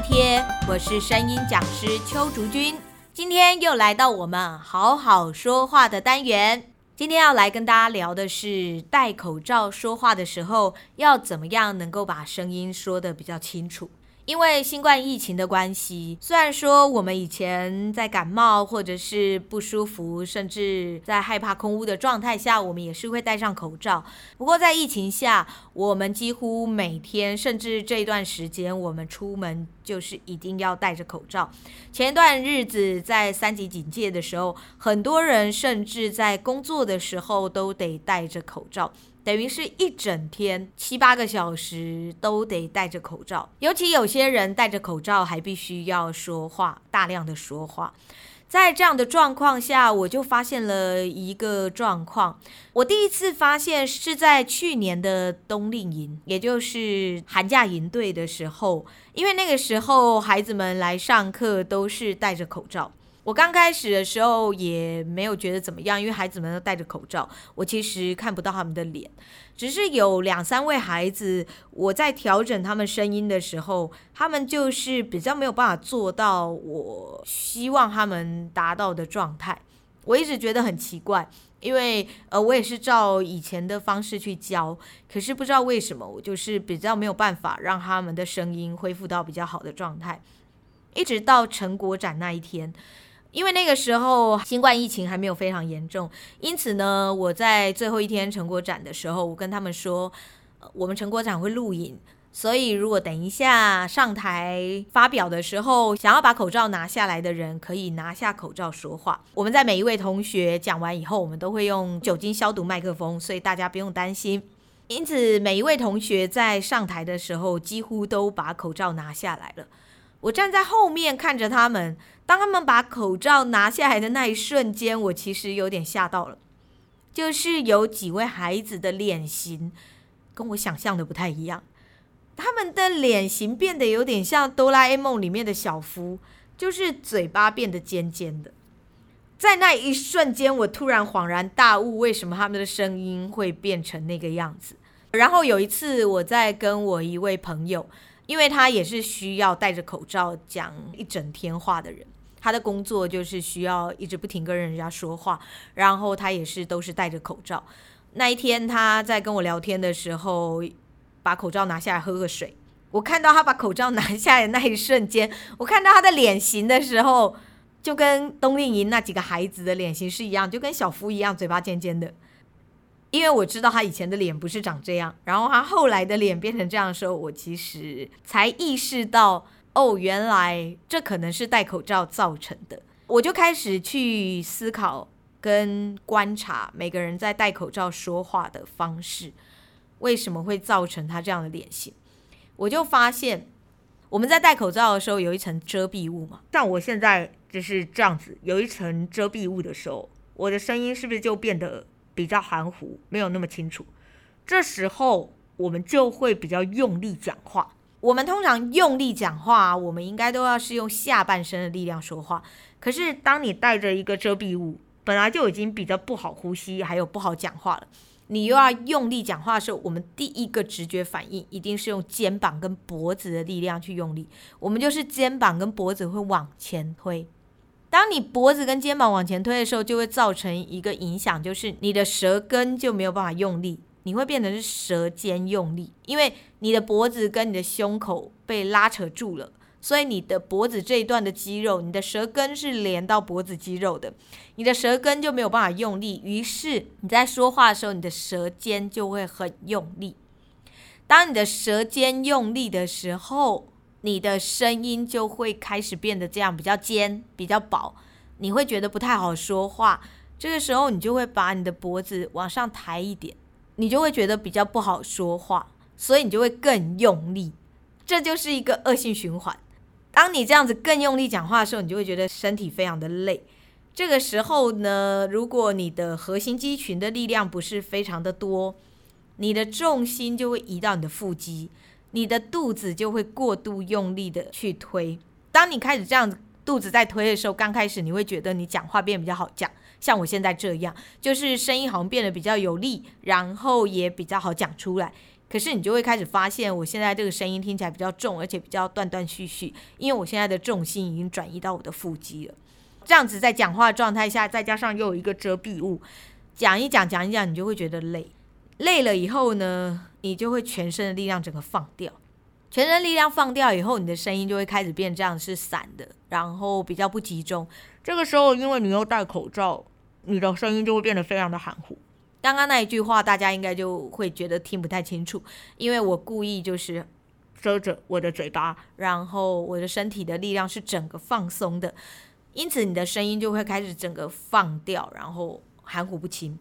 贴，我是声音讲师邱竹君，今天又来到我们好好说话的单元。今天要来跟大家聊的是戴口罩说话的时候，要怎么样能够把声音说得比较清楚。因为新冠疫情的关系，虽然说我们以前在感冒或者是不舒服，甚至在害怕空污的状态下，我们也是会戴上口罩。不过在疫情下，我们几乎每天，甚至这一段时间，我们出门就是一定要戴着口罩。前一段日子在三级警戒的时候，很多人甚至在工作的时候都得戴着口罩。等于是一整天七八个小时都得戴着口罩，尤其有些人戴着口罩还必须要说话，大量的说话。在这样的状况下，我就发现了一个状况。我第一次发现是在去年的冬令营，也就是寒假营队的时候，因为那个时候孩子们来上课都是戴着口罩。我刚开始的时候也没有觉得怎么样，因为孩子们都戴着口罩，我其实看不到他们的脸。只是有两三位孩子，我在调整他们声音的时候，他们就是比较没有办法做到我希望他们达到的状态。我一直觉得很奇怪，因为呃，我也是照以前的方式去教，可是不知道为什么，我就是比较没有办法让他们的声音恢复到比较好的状态。一直到成果展那一天。因为那个时候新冠疫情还没有非常严重，因此呢，我在最后一天成果展的时候，我跟他们说，我们成果展会录影，所以如果等一下上台发表的时候，想要把口罩拿下来的人，可以拿下口罩说话。我们在每一位同学讲完以后，我们都会用酒精消毒麦克风，所以大家不用担心。因此，每一位同学在上台的时候，几乎都把口罩拿下来了。我站在后面看着他们，当他们把口罩拿下来的那一瞬间，我其实有点吓到了。就是有几位孩子的脸型跟我想象的不太一样，他们的脸型变得有点像哆啦 A 梦里面的小夫，就是嘴巴变得尖尖的。在那一瞬间，我突然恍然大悟，为什么他们的声音会变成那个样子。然后有一次，我在跟我一位朋友。因为他也是需要戴着口罩讲一整天话的人，他的工作就是需要一直不停跟人家说话，然后他也是都是戴着口罩。那一天他在跟我聊天的时候，把口罩拿下来喝个水。我看到他把口罩拿下来的那一瞬间，我看到他的脸型的时候，就跟冬令营那几个孩子的脸型是一样，就跟小夫一样，嘴巴尖尖的。因为我知道他以前的脸不是长这样，然后他后来的脸变成这样的时候，我其实才意识到，哦，原来这可能是戴口罩造成的。我就开始去思考跟观察每个人在戴口罩说话的方式，为什么会造成他这样的脸型？我就发现，我们在戴口罩的时候有一层遮蔽物嘛，像我现在就是这样子，有一层遮蔽物的时候，我的声音是不是就变得比较含糊，没有那么清楚。这时候我们就会比较用力讲话。我们通常用力讲话，我们应该都要是用下半身的力量说话。可是当你带着一个遮蔽物，本来就已经比较不好呼吸，还有不好讲话了，你又要用力讲话的时候，我们第一个直觉反应一定是用肩膀跟脖子的力量去用力。我们就是肩膀跟脖子会往前推。当你脖子跟肩膀往前推的时候，就会造成一个影响，就是你的舌根就没有办法用力，你会变成是舌尖用力，因为你的脖子跟你的胸口被拉扯住了，所以你的脖子这一段的肌肉，你的舌根是连到脖子肌肉的，你的舌根就没有办法用力，于是你在说话的时候，你的舌尖就会很用力。当你的舌尖用力的时候，你的声音就会开始变得这样比较尖、比较薄，你会觉得不太好说话。这个时候，你就会把你的脖子往上抬一点，你就会觉得比较不好说话，所以你就会更用力。这就是一个恶性循环。当你这样子更用力讲话的时候，你就会觉得身体非常的累。这个时候呢，如果你的核心肌群的力量不是非常的多，你的重心就会移到你的腹肌。你的肚子就会过度用力的去推，当你开始这样子肚子在推的时候，刚开始你会觉得你讲话变比较好讲，像我现在这样，就是声音好像变得比较有力，然后也比较好讲出来。可是你就会开始发现，我现在这个声音听起来比较重，而且比较断断续续，因为我现在的重心已经转移到我的腹肌了。这样子在讲话状态下，再加上又有一个遮蔽物，讲一讲讲一讲，你就会觉得累。累了以后呢，你就会全身的力量整个放掉。全身力量放掉以后，你的声音就会开始变这样，是散的，然后比较不集中。这个时候，因为你又戴口罩，你的声音就会变得非常的含糊。刚刚那一句话，大家应该就会觉得听不太清楚，因为我故意就是遮着我的嘴巴，然后我的身体的力量是整个放松的，因此你的声音就会开始整个放掉，然后含糊不清。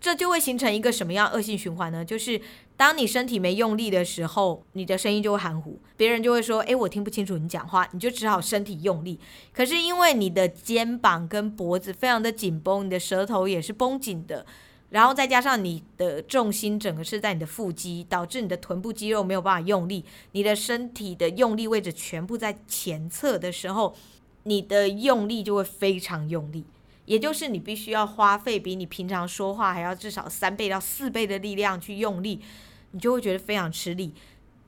这就会形成一个什么样恶性循环呢？就是当你身体没用力的时候，你的声音就会含糊，别人就会说：“诶，我听不清楚你讲话。”你就只好身体用力。可是因为你的肩膀跟脖子非常的紧绷，你的舌头也是绷紧的。然后再加上你的重心整个是在你的腹肌，导致你的臀部肌肉没有办法用力，你的身体的用力位置全部在前侧的时候，你的用力就会非常用力，也就是你必须要花费比你平常说话还要至少三倍到四倍的力量去用力，你就会觉得非常吃力，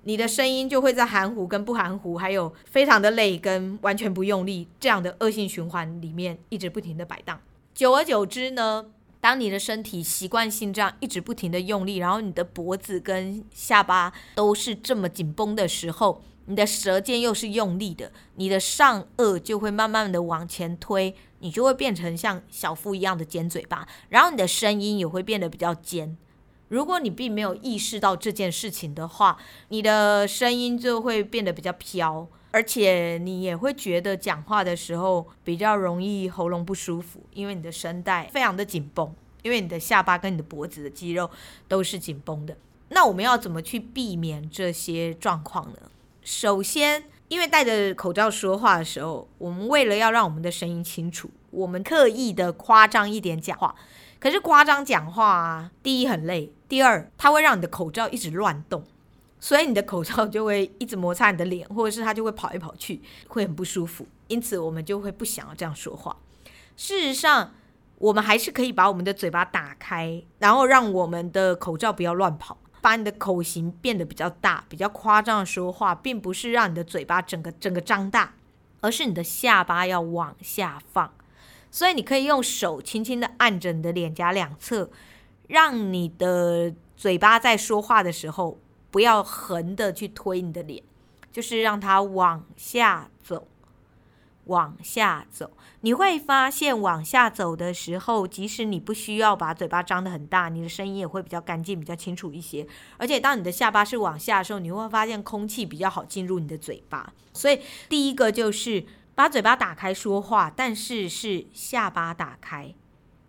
你的声音就会在含糊跟不含糊，还有非常的累跟完全不用力这样的恶性循环里面一直不停的摆荡，久而久之呢。当你的身体习惯性这样一直不停的用力，然后你的脖子跟下巴都是这么紧绷的时候，你的舌尖又是用力的，你的上颚就会慢慢的往前推，你就会变成像小腹一样的尖嘴巴，然后你的声音也会变得比较尖。如果你并没有意识到这件事情的话，你的声音就会变得比较飘。而且你也会觉得讲话的时候比较容易喉咙不舒服，因为你的声带非常的紧绷，因为你的下巴跟你的脖子的肌肉都是紧绷的。那我们要怎么去避免这些状况呢？首先，因为戴着口罩说话的时候，我们为了要让我们的声音清楚，我们刻意的夸张一点讲话。可是夸张讲话啊，第一很累，第二它会让你的口罩一直乱动。所以你的口罩就会一直摩擦你的脸，或者是它就会跑来跑去，会很不舒服。因此，我们就会不想要这样说话。事实上，我们还是可以把我们的嘴巴打开，然后让我们的口罩不要乱跑，把你的口型变得比较大，比较夸张的说话，并不是让你的嘴巴整个整个张大，而是你的下巴要往下放。所以，你可以用手轻轻的按着你的脸颊两侧，让你的嘴巴在说话的时候。不要横的去推你的脸，就是让它往下走，往下走。你会发现，往下走的时候，即使你不需要把嘴巴张得很大，你的声音也会比较干净、比较清楚一些。而且，当你的下巴是往下的时候，你会发现空气比较好进入你的嘴巴。所以，第一个就是把嘴巴打开说话，但是是下巴打开。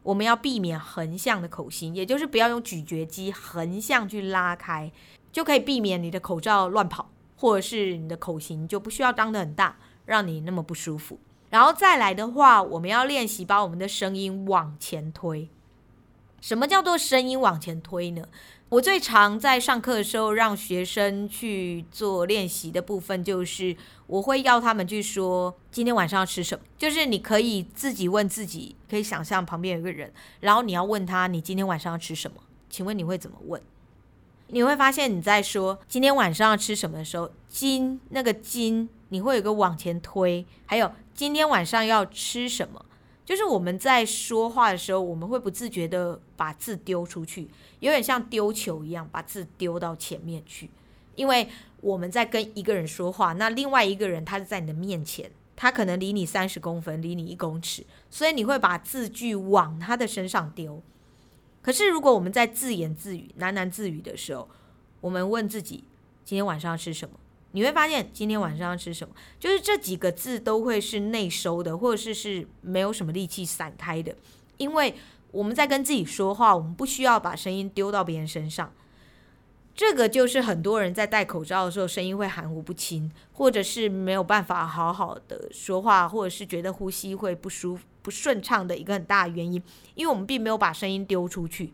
我们要避免横向的口型，也就是不要用咀嚼肌横向去拉开。就可以避免你的口罩乱跑，或者是你的口型就不需要张得很大，让你那么不舒服。然后再来的话，我们要练习把我们的声音往前推。什么叫做声音往前推呢？我最常在上课的时候让学生去做练习的部分，就是我会要他们去说今天晚上要吃什么。就是你可以自己问自己，可以想象旁边有一个人，然后你要问他你今天晚上要吃什么？请问你会怎么问？你会发现你在说今天晚上要吃什么的时候，今那个今你会有个往前推，还有今天晚上要吃什么，就是我们在说话的时候，我们会不自觉的把字丢出去，有点像丢球一样，把字丢到前面去。因为我们在跟一个人说话，那另外一个人他是在你的面前，他可能离你三十公分，离你一公尺，所以你会把字句往他的身上丢。可是，如果我们在自言自语、喃喃自语的时候，我们问自己今天晚上吃什么？你会发现今天晚上要吃什么，就是这几个字都会是内收的，或者是是没有什么力气散开的。因为我们在跟自己说话，我们不需要把声音丢到别人身上。这个就是很多人在戴口罩的时候声音会含糊不清，或者是没有办法好好的说话，或者是觉得呼吸会不舒服。不顺畅的一个很大的原因，因为我们并没有把声音丢出去。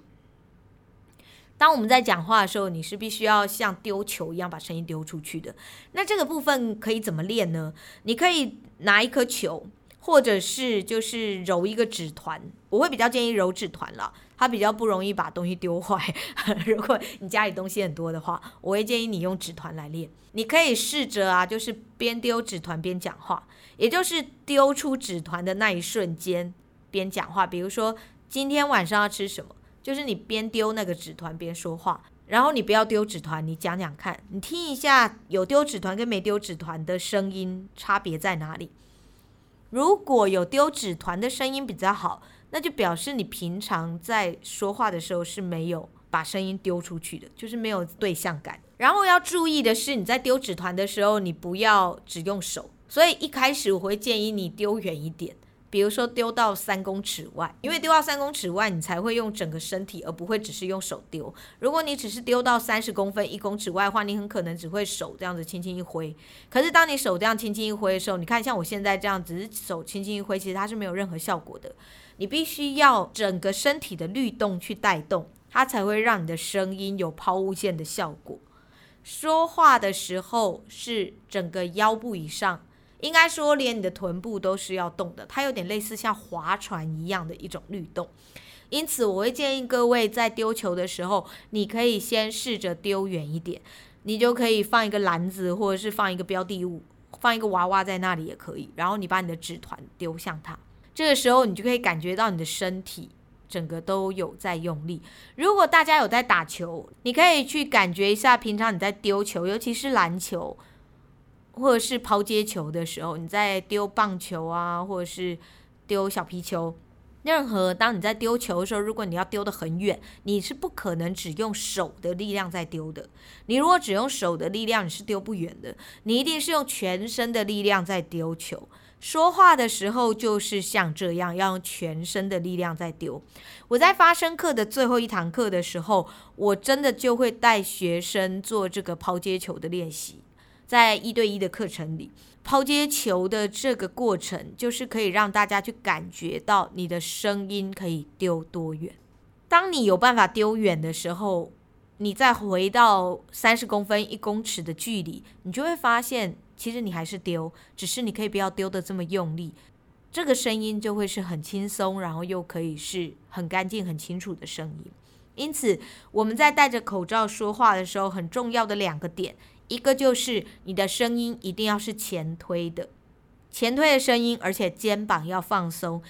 当我们在讲话的时候，你是必须要像丢球一样把声音丢出去的。那这个部分可以怎么练呢？你可以拿一颗球，或者是就是揉一个纸团。我会比较建议揉纸团了，它比较不容易把东西丢坏。如果你家里东西很多的话，我会建议你用纸团来练。你可以试着啊，就是边丢纸团边讲话，也就是丢出纸团的那一瞬间边讲话。比如说今天晚上要吃什么？就是你边丢那个纸团边说话，然后你不要丢纸团，你讲讲看，你听一下有丢纸团跟没丢纸团的声音差别在哪里？如果有丢纸团的声音比较好，那就表示你平常在说话的时候是没有把声音丢出去的，就是没有对象感。然后要注意的是，你在丢纸团的时候，你不要只用手，所以一开始我会建议你丢远一点。比如说丢到三公尺外，因为丢到三公尺外，你才会用整个身体，而不会只是用手丢。如果你只是丢到三十公分、一公尺外的话，你很可能只会手这样子轻轻一挥。可是当你手这样轻轻一挥的时候，你看像我现在这样，只是手轻轻一挥，其实它是没有任何效果的。你必须要整个身体的律动去带动，它才会让你的声音有抛物线的效果。说话的时候是整个腰部以上。应该说，连你的臀部都是要动的，它有点类似像划船一样的一种律动。因此，我会建议各位在丢球的时候，你可以先试着丢远一点，你就可以放一个篮子，或者是放一个标的物，放一个娃娃在那里也可以。然后你把你的纸团丢向它，这个时候你就可以感觉到你的身体整个都有在用力。如果大家有在打球，你可以去感觉一下，平常你在丢球，尤其是篮球。或者是抛接球的时候，你在丢棒球啊，或者是丢小皮球，任何当你在丢球的时候，如果你要丢得很远，你是不可能只用手的力量在丢的。你如果只用手的力量，你是丢不远的。你一定是用全身的力量在丢球。说话的时候就是像这样，要用全身的力量在丢。我在发声课的最后一堂课的时候，我真的就会带学生做这个抛接球的练习。在一对一的课程里，抛接球的这个过程，就是可以让大家去感觉到你的声音可以丢多远。当你有办法丢远的时候，你再回到三十公分、一公尺的距离，你就会发现，其实你还是丢，只是你可以不要丢得这么用力，这个声音就会是很轻松，然后又可以是很干净、很清楚的声音。因此，我们在戴着口罩说话的时候，很重要的两个点。一个就是你的声音一定要是前推的，前推的声音，而且肩膀要放松。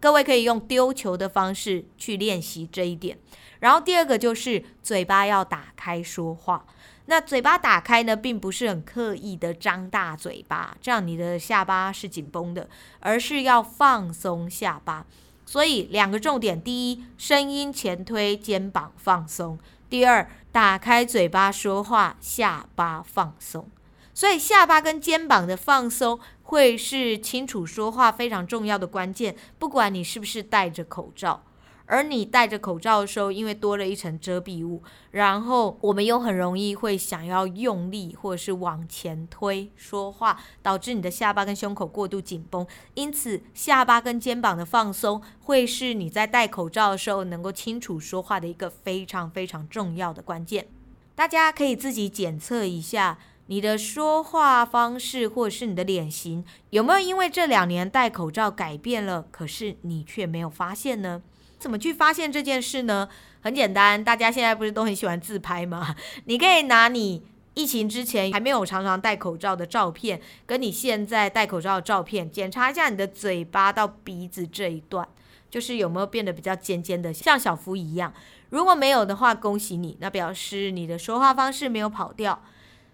各位可以用丢球的方式去练习这一点。然后第二个就是嘴巴要打开说话。那嘴巴打开呢，并不是很刻意的张大嘴巴，这样你的下巴是紧绷的，而是要放松下巴。所以两个重点：第一，声音前推，肩膀放松；第二，打开嘴巴说话，下巴放松，所以下巴跟肩膀的放松会是清楚说话非常重要的关键。不管你是不是戴着口罩，而你戴着口罩的时候，因为多了一层遮蔽物，然后我们又很容易会想要用力或者是往前推说话，导致你的下巴跟胸口过度紧绷。因此，下巴跟肩膀的放松。会是你在戴口罩的时候能够清楚说话的一个非常非常重要的关键。大家可以自己检测一下你的说话方式，或者是你的脸型有没有因为这两年戴口罩改变了，可是你却没有发现呢？怎么去发现这件事呢？很简单，大家现在不是都很喜欢自拍吗？你可以拿你疫情之前还没有常常戴口罩的照片，跟你现在戴口罩的照片，检查一下你的嘴巴到鼻子这一段。就是有没有变得比较尖尖的，像小夫一样？如果没有的话，恭喜你，那表示你的说话方式没有跑掉。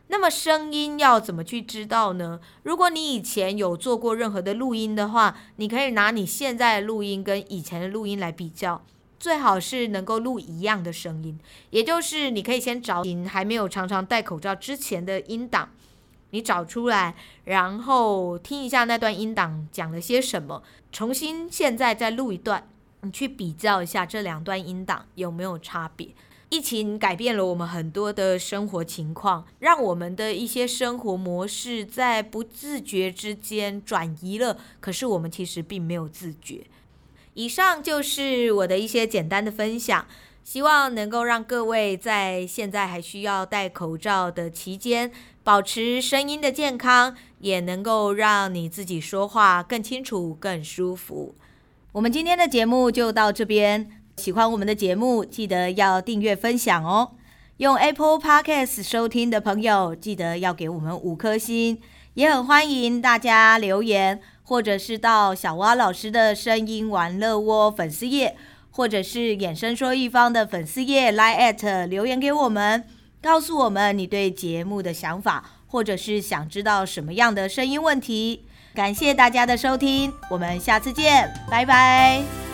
那么声音要怎么去知道呢？如果你以前有做过任何的录音的话，你可以拿你现在的录音跟以前的录音来比较，最好是能够录一样的声音。也就是你可以先找你还没有常常戴口罩之前的音档。你找出来，然后听一下那段音档讲了些什么，重新现在再录一段，你去比较一下这两段音档有没有差别。疫情改变了我们很多的生活情况，让我们的一些生活模式在不自觉之间转移了，可是我们其实并没有自觉。以上就是我的一些简单的分享。希望能够让各位在现在还需要戴口罩的期间，保持声音的健康，也能够让你自己说话更清楚、更舒服。我们今天的节目就到这边，喜欢我们的节目，记得要订阅分享哦。用 Apple Podcast 收听的朋友，记得要给我们五颗星，也很欢迎大家留言，或者是到小蛙老师的声音玩乐窝粉丝页。或者是衍生说一方的粉丝页来留言给我们，告诉我们你对节目的想法，或者是想知道什么样的声音问题。感谢大家的收听，我们下次见，拜拜。